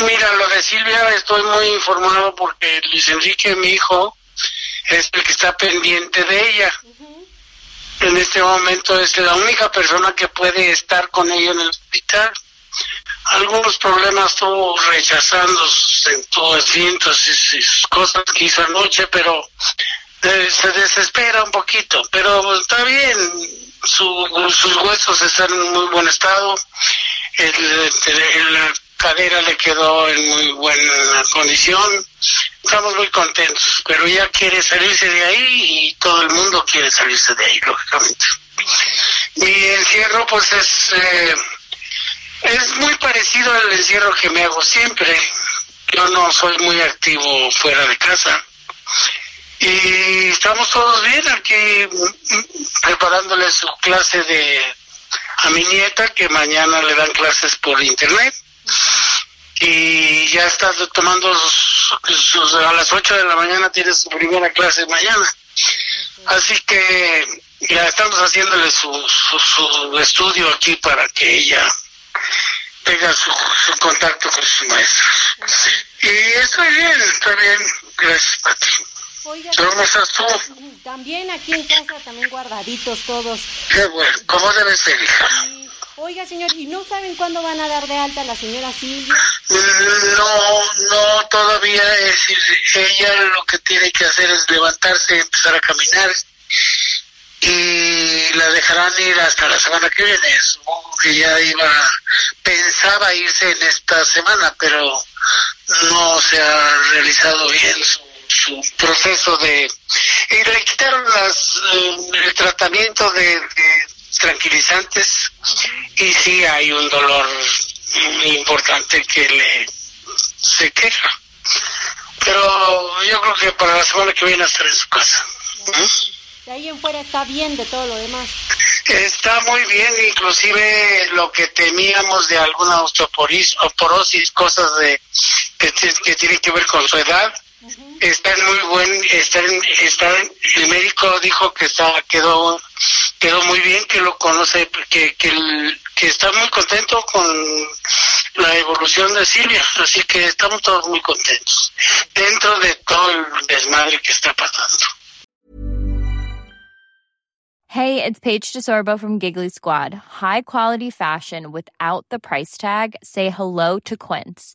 Mira, lo de Silvia estoy muy informado porque Luis Enrique, mi hijo, es el que está pendiente de ella. En este momento es la única persona que puede estar con ella en el hospital. Algunos problemas tuvo rechazando sus entendimientos y sus cosas que hizo anoche, pero eh, se desespera un poquito. Pero está bien, su- sus huesos están en muy buen estado. El, cadera le quedó en muy buena condición. Estamos muy contentos, pero ella quiere salirse de ahí y todo el mundo quiere salirse de ahí, lógicamente. Mi encierro, pues es, eh, es muy parecido al encierro que me hago siempre. Yo no soy muy activo fuera de casa. Y estamos todos bien aquí preparándole su clase de a mi nieta que mañana le dan clases por internet y ya está tomando a las 8 de la mañana tiene su primera clase mañana así que ya estamos haciéndole su, su, su estudio aquí para que ella tenga su, su contacto con sus maestros y está bien está bien gracias Pati Oiga, ¿cómo estás tú? también aquí en casa, también guardaditos todos. qué bueno ¿cómo debe ser hija? Y, oiga, señor, ¿y no saben cuándo van a dar de alta a la señora Silvia? No, no, todavía es ella lo que tiene que hacer es levantarse, empezar a caminar y la dejarán ir hasta la semana que viene. Supongo que ya iba, pensaba irse en esta semana, pero no se ha realizado bien su, su proceso de... Y le quitaron las, eh, el tratamiento de, de tranquilizantes y sí hay un dolor importante que le se queja. Pero yo creo que para la semana que viene estará en su casa. ¿Mm? De ahí en fuera está bien de todo lo demás. Está muy bien, inclusive lo que temíamos de alguna osteoporosis, cosas de que, que tienen que ver con su edad, está en muy buen, está en, está en- el médico dijo que está quedó quedó muy bien, que lo conoce, que que, el- que está muy contento con la evolución de Silvia, así que estamos todos muy contentos dentro de todo el desmadre que está pasando. Hey, it's Paige DeSorbo from Giggly Squad. High quality fashion without the price tag. Say hello to Quince.